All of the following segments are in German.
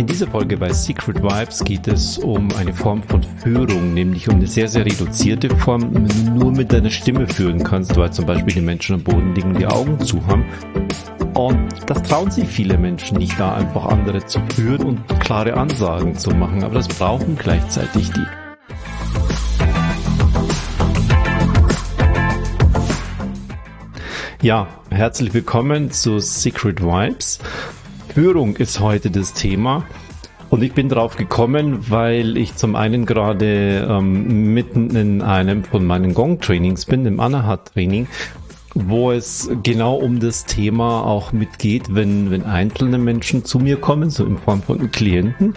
In dieser Folge bei Secret Vibes geht es um eine Form von Führung, nämlich um eine sehr, sehr reduzierte Form, nur mit deiner Stimme führen kannst, weil zum Beispiel die Menschen am Boden liegen, die Augen zu haben. Und das trauen sich viele Menschen nicht, da einfach andere zu führen und klare Ansagen zu machen, aber das brauchen gleichzeitig die. Ja, herzlich willkommen zu Secret Vibes. Führung ist heute das Thema. Und ich bin drauf gekommen, weil ich zum einen gerade ähm, mitten in einem von meinen Gong-Trainings bin, im Anahat-Training, wo es genau um das Thema auch mitgeht, wenn, wenn einzelne Menschen zu mir kommen, so in Form von Klienten.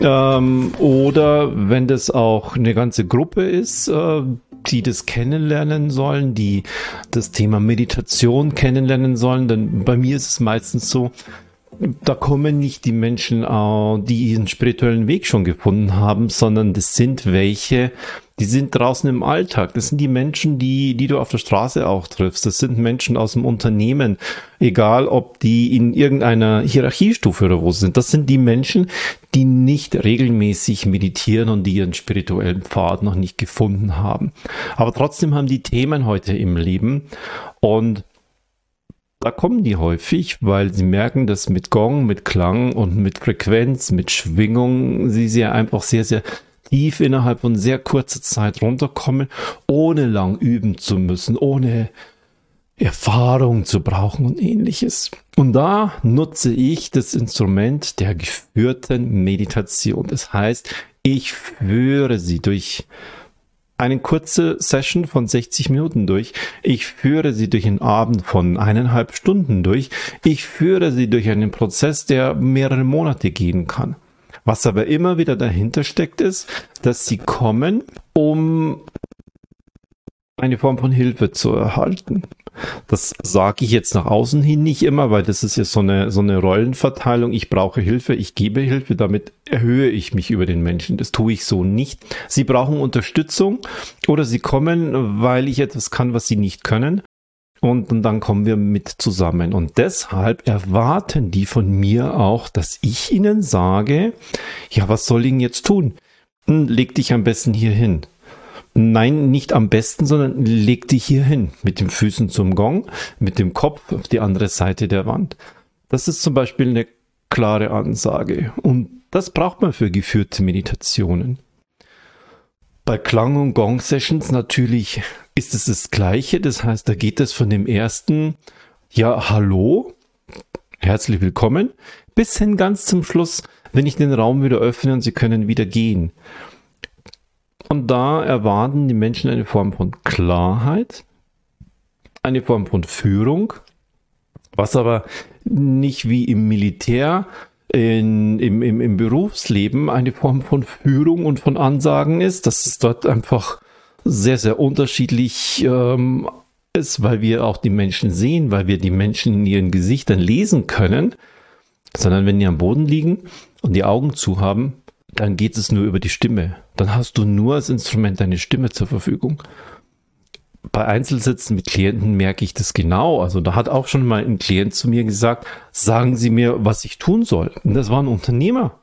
Ähm, oder wenn das auch eine ganze Gruppe ist, äh, die das kennenlernen sollen, die das Thema Meditation kennenlernen sollen. Denn bei mir ist es meistens so, da kommen nicht die Menschen, äh, die ihren spirituellen Weg schon gefunden haben, sondern das sind welche, die sind draußen im Alltag. Das sind die Menschen, die, die du auf der Straße auch triffst. Das sind Menschen aus dem Unternehmen, egal ob die in irgendeiner Hierarchiestufe oder wo sind. Das sind die Menschen, die nicht regelmäßig meditieren und die ihren spirituellen Pfad noch nicht gefunden haben. Aber trotzdem haben die Themen heute im Leben und da kommen die häufig, weil sie merken, dass mit Gong, mit Klang und mit Frequenz, mit Schwingung sie sehr einfach sehr, sehr tief innerhalb von sehr kurzer Zeit runterkommen, ohne lang üben zu müssen, ohne Erfahrung zu brauchen und ähnliches. Und da nutze ich das Instrument der geführten Meditation. Das heißt, ich führe sie durch eine kurze Session von 60 Minuten durch. Ich führe sie durch einen Abend von eineinhalb Stunden durch. Ich führe sie durch einen Prozess, der mehrere Monate gehen kann. Was aber immer wieder dahinter steckt, ist, dass sie kommen, um eine Form von Hilfe zu erhalten. Das sage ich jetzt nach außen hin nicht immer, weil das ist ja so eine, so eine Rollenverteilung. Ich brauche Hilfe, ich gebe Hilfe, damit erhöhe ich mich über den Menschen. Das tue ich so nicht. Sie brauchen Unterstützung oder sie kommen, weil ich etwas kann, was sie nicht können. Und, und dann kommen wir mit zusammen. Und deshalb erwarten die von mir auch, dass ich ihnen sage, ja, was soll ich jetzt tun? Hm, leg dich am besten hier hin. Nein, nicht am besten, sondern leg dich hier hin, mit den Füßen zum Gong, mit dem Kopf auf die andere Seite der Wand. Das ist zum Beispiel eine klare Ansage. Und das braucht man für geführte Meditationen. Bei Klang- und Gong-Sessions natürlich ist es das Gleiche. Das heißt, da geht es von dem ersten, ja, hallo, herzlich willkommen, bis hin ganz zum Schluss, wenn ich den Raum wieder öffne und Sie können wieder gehen. Und da erwarten die Menschen eine Form von Klarheit, eine Form von Führung, was aber nicht wie im Militär, in, im, im, im Berufsleben eine Form von Führung und von Ansagen ist, dass es dort einfach sehr, sehr unterschiedlich ähm, ist, weil wir auch die Menschen sehen, weil wir die Menschen in ihren Gesichtern lesen können, sondern wenn die am Boden liegen und die Augen zu haben, dann geht es nur über die Stimme. Dann hast du nur als Instrument deine Stimme zur Verfügung. Bei Einzelsitzen mit Klienten merke ich das genau. Also da hat auch schon mal ein Klient zu mir gesagt, sagen Sie mir, was ich tun soll. Und das war ein Unternehmer.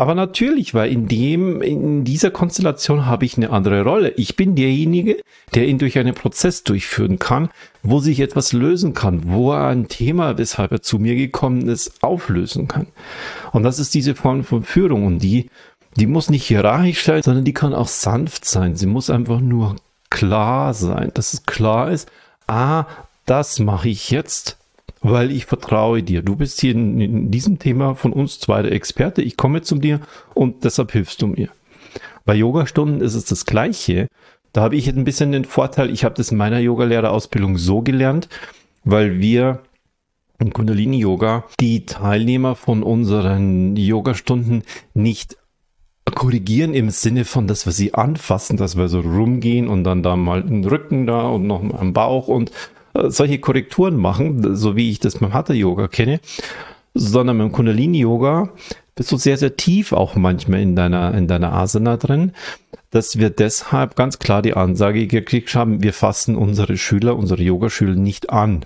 Aber natürlich, weil in dem, in dieser Konstellation habe ich eine andere Rolle. Ich bin derjenige, der ihn durch einen Prozess durchführen kann, wo sich etwas lösen kann, wo er ein Thema, weshalb er zu mir gekommen ist, auflösen kann. Und das ist diese Form von Führung und die, die muss nicht hierarchisch sein, sondern die kann auch sanft sein. Sie muss einfach nur klar sein, dass es klar ist, ah, das mache ich jetzt weil ich vertraue dir. Du bist hier in, in diesem Thema von uns zwei der Experte. Ich komme zu dir und deshalb hilfst du mir. Bei Yogastunden ist es das Gleiche. Da habe ich jetzt ein bisschen den Vorteil, ich habe das in meiner Yogalehrerausbildung so gelernt, weil wir im Kundalini-Yoga die Teilnehmer von unseren Yogastunden nicht korrigieren im Sinne von, dass wir sie anfassen, dass wir so rumgehen und dann da mal den Rücken da und noch am Bauch und solche Korrekturen machen, so wie ich das beim Hatha-Yoga kenne, sondern beim Kundalini-Yoga bist du sehr, sehr tief auch manchmal in deiner, in deiner Asana drin, dass wir deshalb ganz klar die Ansage gekriegt haben, wir fassen unsere Schüler, unsere Yogaschüler nicht an.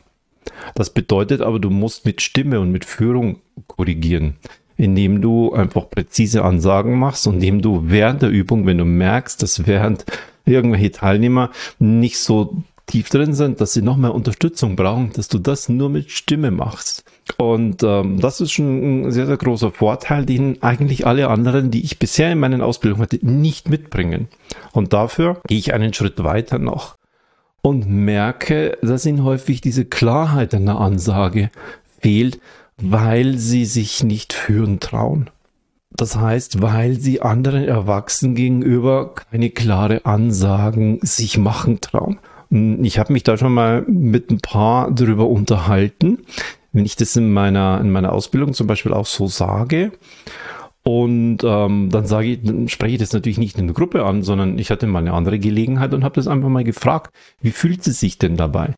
Das bedeutet aber, du musst mit Stimme und mit Führung korrigieren. indem du einfach präzise Ansagen machst und indem du während der Übung, wenn du merkst, dass während irgendwelche Teilnehmer nicht so tief drin sind, dass sie noch mehr Unterstützung brauchen, dass du das nur mit Stimme machst. Und ähm, das ist schon ein sehr, sehr großer Vorteil, den eigentlich alle anderen, die ich bisher in meinen Ausbildungen hatte, nicht mitbringen. Und dafür gehe ich einen Schritt weiter noch und merke, dass ihnen häufig diese Klarheit in der Ansage fehlt, weil sie sich nicht führen trauen. Das heißt, weil sie anderen Erwachsenen gegenüber keine klare Ansagen sich machen trauen. Ich habe mich da schon mal mit ein paar darüber unterhalten, wenn ich das in meiner, in meiner Ausbildung zum Beispiel auch so sage. Und ähm, dann sage ich, dann spreche ich das natürlich nicht in der Gruppe an, sondern ich hatte mal eine andere Gelegenheit und habe das einfach mal gefragt, wie fühlt sie sich denn dabei?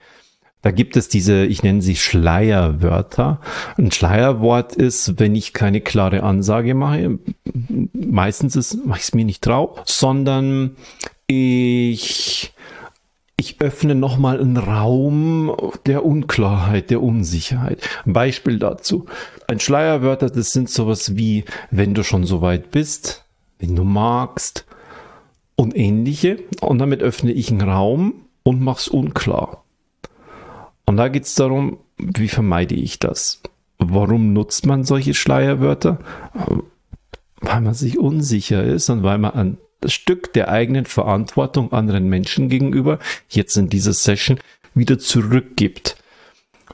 Da gibt es diese, ich nenne sie Schleierwörter. Ein Schleierwort ist, wenn ich keine klare Ansage mache, meistens ist, mache ich es mir nicht trau, sondern ich ich öffne nochmal einen Raum der Unklarheit, der Unsicherheit. Ein Beispiel dazu. Ein Schleierwörter, das sind sowas wie, wenn du schon so weit bist, wenn du magst und ähnliche. Und damit öffne ich einen Raum und mach's unklar. Und da geht's darum, wie vermeide ich das? Warum nutzt man solche Schleierwörter? Weil man sich unsicher ist und weil man an das Stück der eigenen Verantwortung anderen Menschen gegenüber, jetzt in dieser Session, wieder zurückgibt.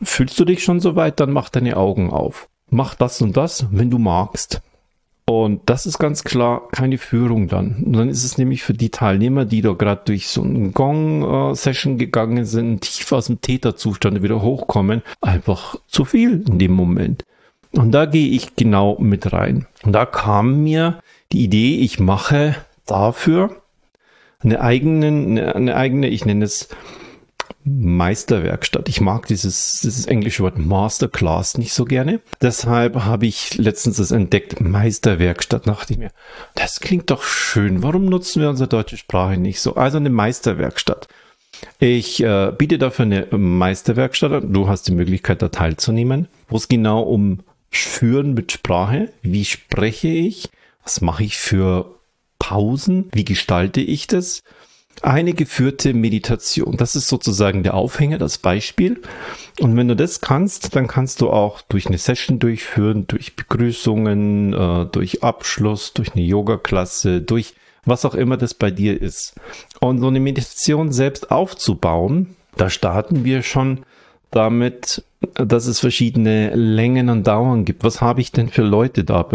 Fühlst du dich schon so weit, dann mach deine Augen auf. Mach das und das, wenn du magst. Und das ist ganz klar keine Führung dann. Und dann ist es nämlich für die Teilnehmer, die da gerade durch so eine Gong-Session gegangen sind, tief aus dem Täterzustand wieder hochkommen, einfach zu viel in dem Moment. Und da gehe ich genau mit rein. Und da kam mir die Idee, ich mache dafür eine eigene, eine eigene, ich nenne es Meisterwerkstatt. Ich mag dieses, dieses englische Wort Masterclass nicht so gerne. Deshalb habe ich letztens das entdeckt, Meisterwerkstatt. Dachte ich mir, das klingt doch schön. Warum nutzen wir unsere deutsche Sprache nicht so? Also eine Meisterwerkstatt. Ich äh, biete dafür eine Meisterwerkstatt an. Du hast die Möglichkeit, da teilzunehmen, wo es genau um Führen mit Sprache, wie spreche ich, was mache ich für Pausen, wie gestalte ich das? Eine geführte Meditation, das ist sozusagen der Aufhänger, das Beispiel. Und wenn du das kannst, dann kannst du auch durch eine Session durchführen, durch Begrüßungen, äh, durch Abschluss, durch eine Yoga-Klasse, durch was auch immer das bei dir ist. Und so eine Meditation selbst aufzubauen, da starten wir schon damit, dass es verschiedene Längen und Dauern gibt. Was habe ich denn für Leute da?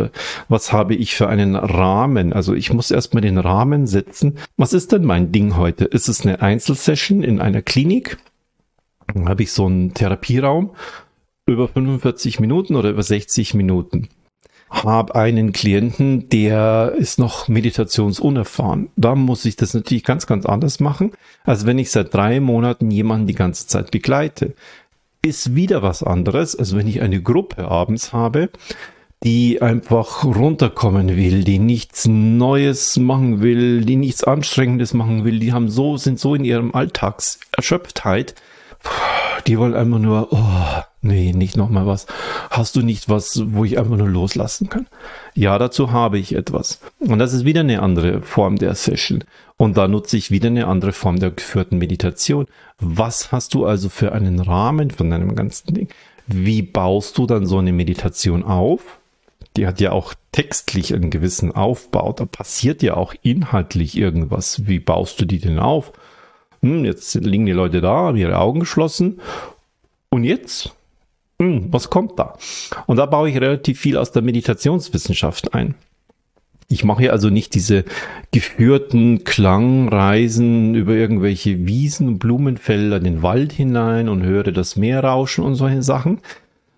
Was habe ich für einen Rahmen? Also ich muss erstmal den Rahmen setzen. Was ist denn mein Ding heute? Ist es eine Einzelsession in einer Klinik? Dann habe ich so einen Therapieraum über 45 Minuten oder über 60 Minuten. Habe einen Klienten, der ist noch meditationsunerfahren. Da muss ich das natürlich ganz, ganz anders machen, als wenn ich seit drei Monaten jemanden die ganze Zeit begleite ist wieder was anderes, als wenn ich eine Gruppe abends habe, die einfach runterkommen will, die nichts Neues machen will, die nichts Anstrengendes machen will, die haben so, sind so in ihrem Alltagserschöpftheit, die wollen einfach nur, oh, nee, nicht nochmal was. Hast du nicht was, wo ich einfach nur loslassen kann? Ja, dazu habe ich etwas. Und das ist wieder eine andere Form der Session. Und da nutze ich wieder eine andere Form der geführten Meditation. Was hast du also für einen Rahmen von deinem ganzen Ding? Wie baust du dann so eine Meditation auf? Die hat ja auch textlich einen gewissen Aufbau. Da passiert ja auch inhaltlich irgendwas. Wie baust du die denn auf? Hm, jetzt liegen die Leute da, haben ihre Augen geschlossen. Und jetzt? Hm, was kommt da? Und da baue ich relativ viel aus der Meditationswissenschaft ein. Ich mache also nicht diese geführten Klangreisen über irgendwelche Wiesen und Blumenfelder in den Wald hinein und höre das Meer rauschen und solche Sachen,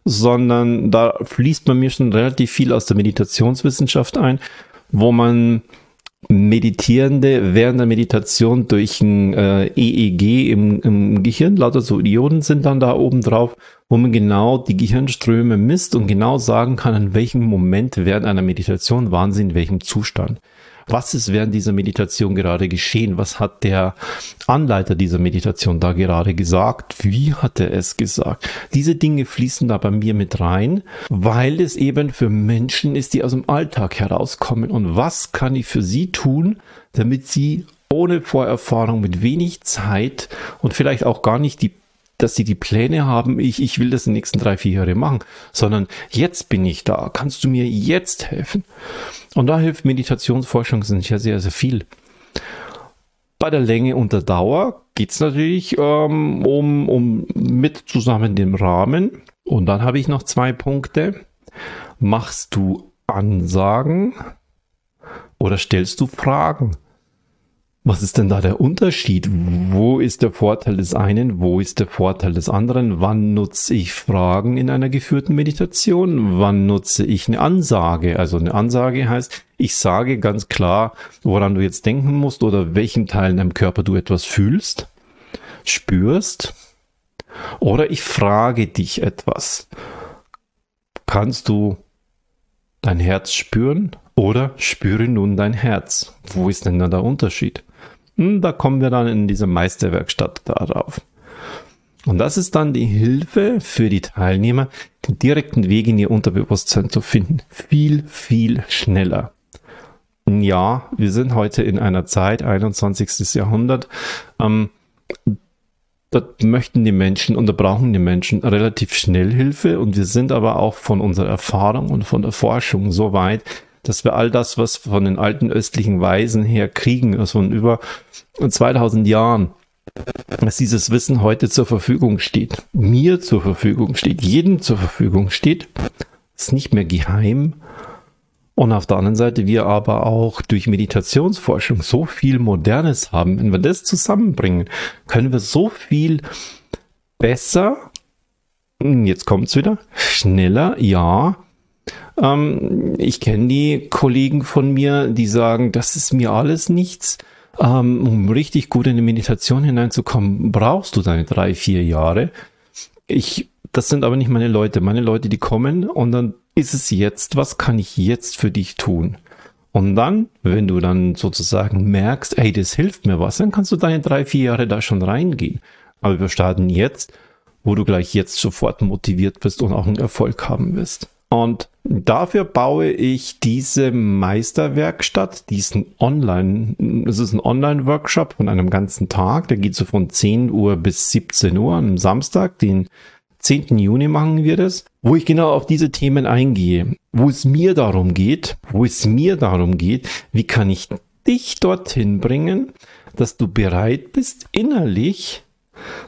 sondern da fließt bei mir schon relativ viel aus der Meditationswissenschaft ein, wo man Meditierende während der Meditation durch ein äh, EEG im, im Gehirn, lauter so Ionen sind dann da oben drauf, wo man genau die Gehirnströme misst und genau sagen kann, in welchem Moment während einer Meditation waren sie in welchem Zustand. Was ist während dieser Meditation gerade geschehen? Was hat der Anleiter dieser Meditation da gerade gesagt? Wie hat er es gesagt? Diese Dinge fließen da bei mir mit rein, weil es eben für Menschen ist, die aus dem Alltag herauskommen. Und was kann ich für sie tun, damit sie ohne Vorerfahrung, mit wenig Zeit und vielleicht auch gar nicht die dass sie die Pläne haben, ich, ich will das in den nächsten drei, vier Jahre machen, sondern jetzt bin ich da. Kannst du mir jetzt helfen? Und da hilft Meditationsforschung sicher sehr, sehr viel. Bei der Länge und der Dauer geht es natürlich ähm, um, um mit zusammen dem Rahmen. Und dann habe ich noch zwei Punkte. Machst du Ansagen oder stellst du Fragen? Was ist denn da der Unterschied? Wo ist der Vorteil des einen? Wo ist der Vorteil des anderen? Wann nutze ich Fragen in einer geführten Meditation? Wann nutze ich eine Ansage? Also eine Ansage heißt, ich sage ganz klar, woran du jetzt denken musst oder welchem Teil in deinem Körper du etwas fühlst, spürst. Oder ich frage dich etwas. Kannst du dein Herz spüren oder spüre nun dein Herz? Wo ist denn da der Unterschied? Hm, da kommen wir dann in dieser Meisterwerkstatt darauf. Und das ist dann die Hilfe für die Teilnehmer, den direkten Weg in ihr Unterbewusstsein zu finden. Viel, viel schneller. Ja, wir sind heute in einer Zeit, 21. Jahrhundert, ähm, da möchten die Menschen und da brauchen die Menschen relativ schnell Hilfe und wir sind aber auch von unserer Erfahrung und von der Forschung so weit, dass wir all das, was von den alten östlichen Weisen her kriegen, also von über 2000 Jahren, dass dieses Wissen heute zur Verfügung steht, mir zur Verfügung steht, jedem zur Verfügung steht, ist nicht mehr geheim. Und auf der anderen Seite wir aber auch durch Meditationsforschung so viel Modernes haben. Wenn wir das zusammenbringen, können wir so viel besser, hm, jetzt kommt's wieder, schneller, ja, ähm, ich kenne die Kollegen von mir, die sagen, das ist mir alles nichts. Ähm, um richtig gut in die Meditation hineinzukommen, brauchst du deine drei, vier Jahre. Ich, das sind aber nicht meine Leute. Meine Leute, die kommen und dann ist es jetzt, was kann ich jetzt für dich tun? Und dann, wenn du dann sozusagen merkst, ey, das hilft mir was, dann kannst du deine drei, vier Jahre da schon reingehen. Aber wir starten jetzt, wo du gleich jetzt sofort motiviert bist und auch einen Erfolg haben wirst. Und dafür baue ich diese Meisterwerkstatt, diesen Online, es ist ein Online-Workshop von einem ganzen Tag, der geht so von 10 Uhr bis 17 Uhr am Samstag, den 10. Juni machen wir das, wo ich genau auf diese Themen eingehe, wo es mir darum geht, wo es mir darum geht, wie kann ich dich dorthin bringen, dass du bereit bist, innerlich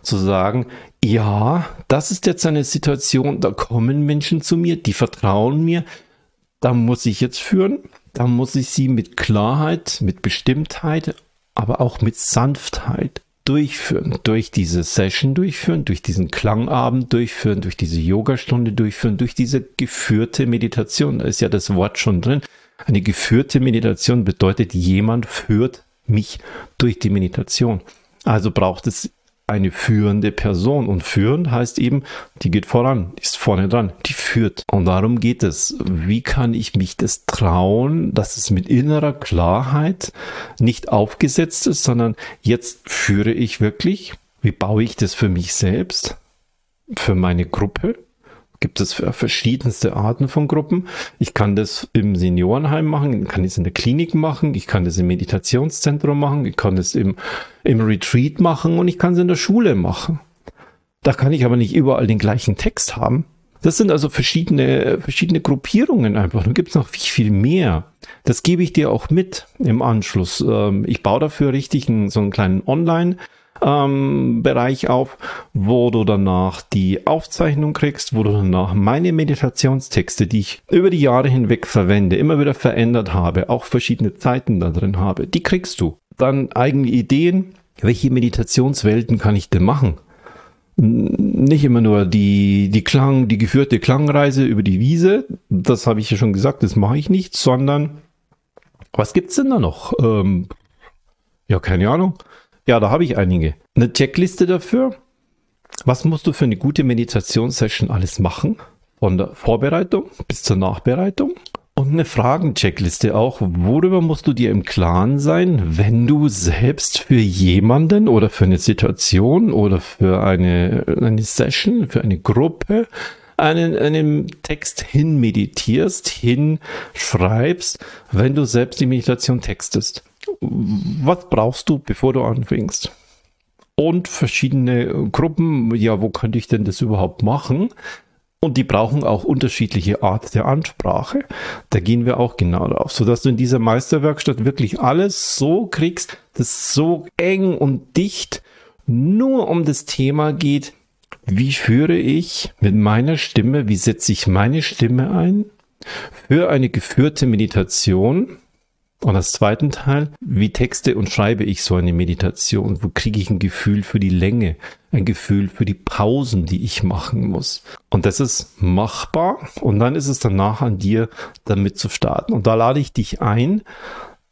zu sagen, ja, das ist jetzt eine Situation, da kommen Menschen zu mir, die vertrauen mir, da muss ich jetzt führen, da muss ich sie mit Klarheit, mit Bestimmtheit, aber auch mit Sanftheit durchführen, durch diese Session durchführen, durch diesen Klangabend durchführen, durch diese Yogastunde durchführen, durch diese geführte Meditation. Da ist ja das Wort schon drin. Eine geführte Meditation bedeutet, jemand führt mich durch die Meditation. Also braucht es eine führende Person. Und führend heißt eben, die geht voran, die ist vorne dran, die führt. Und darum geht es. Wie kann ich mich das trauen, dass es mit innerer Klarheit nicht aufgesetzt ist, sondern jetzt führe ich wirklich? Wie baue ich das für mich selbst? Für meine Gruppe? Gibt es verschiedenste Arten von Gruppen. Ich kann das im Seniorenheim machen, kann das in der Klinik machen, ich kann das im Meditationszentrum machen, ich kann das im, im Retreat machen und ich kann es in der Schule machen. Da kann ich aber nicht überall den gleichen Text haben. Das sind also verschiedene, verschiedene Gruppierungen einfach. Da gibt es noch viel, viel mehr. Das gebe ich dir auch mit im Anschluss. Ähm, ich baue dafür richtig einen, so einen kleinen Online- ähm, Bereich auf, wo du danach die Aufzeichnung kriegst, wo du danach meine Meditationstexte, die ich über die Jahre hinweg verwende, immer wieder verändert habe, auch verschiedene Zeiten da drin habe, die kriegst du. Dann eigene Ideen, welche Meditationswelten kann ich denn machen? Nicht immer nur die, die Klang, die geführte Klangreise über die Wiese, das habe ich ja schon gesagt, das mache ich nicht, sondern was gibt's denn da noch? Ähm, ja, keine Ahnung. Ja, da habe ich einige. Eine Checkliste dafür. Was musst du für eine gute Meditationssession alles machen? Von der Vorbereitung bis zur Nachbereitung. Und eine Fragencheckliste auch. Worüber musst du dir im Klaren sein, wenn du selbst für jemanden oder für eine Situation oder für eine, eine Session, für eine Gruppe einen, einen Text hinmeditierst, hinschreibst, wenn du selbst die Meditation textest. Was brauchst du, bevor du anfängst? Und verschiedene Gruppen, ja, wo könnte ich denn das überhaupt machen? Und die brauchen auch unterschiedliche Art der Ansprache. Da gehen wir auch genau drauf, sodass du in dieser Meisterwerkstatt wirklich alles so kriegst, das so eng und dicht nur um das Thema geht, wie führe ich mit meiner Stimme, wie setze ich meine Stimme ein für eine geführte Meditation? Und als zweiten Teil, wie texte und schreibe ich so eine Meditation? Wo kriege ich ein Gefühl für die Länge, ein Gefühl für die Pausen, die ich machen muss? Und das ist machbar. Und dann ist es danach an dir, damit zu starten. Und da lade ich dich ein,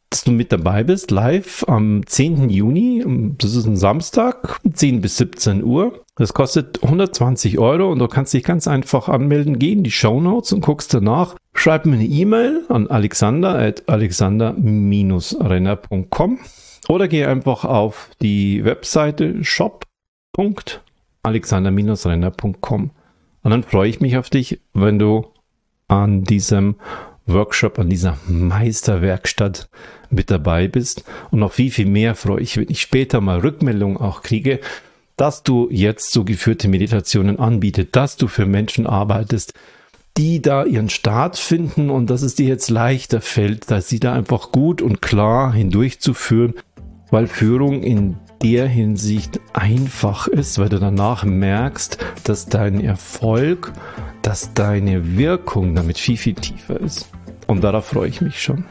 dass du mit dabei bist, live am 10. Juni. Das ist ein Samstag, 10 bis 17 Uhr. Das kostet 120 Euro und du kannst dich ganz einfach anmelden. Geh in die Show Notes und guckst danach. Schreib mir eine E-Mail an alexander at alexander-renner.com oder geh einfach auf die Webseite shop.alexander-renner.com. Und dann freue ich mich auf dich, wenn du an diesem Workshop, an dieser Meisterwerkstatt mit dabei bist. Und noch viel, viel mehr freue ich, wenn ich später mal Rückmeldungen auch kriege, dass du jetzt so geführte Meditationen anbietest, dass du für Menschen arbeitest, die da ihren Start finden und dass es dir jetzt leichter fällt, dass sie da einfach gut und klar hindurchzuführen, weil Führung in der Hinsicht einfach ist, weil du danach merkst, dass dein Erfolg, dass deine Wirkung damit viel, viel tiefer ist. Und darauf freue ich mich schon.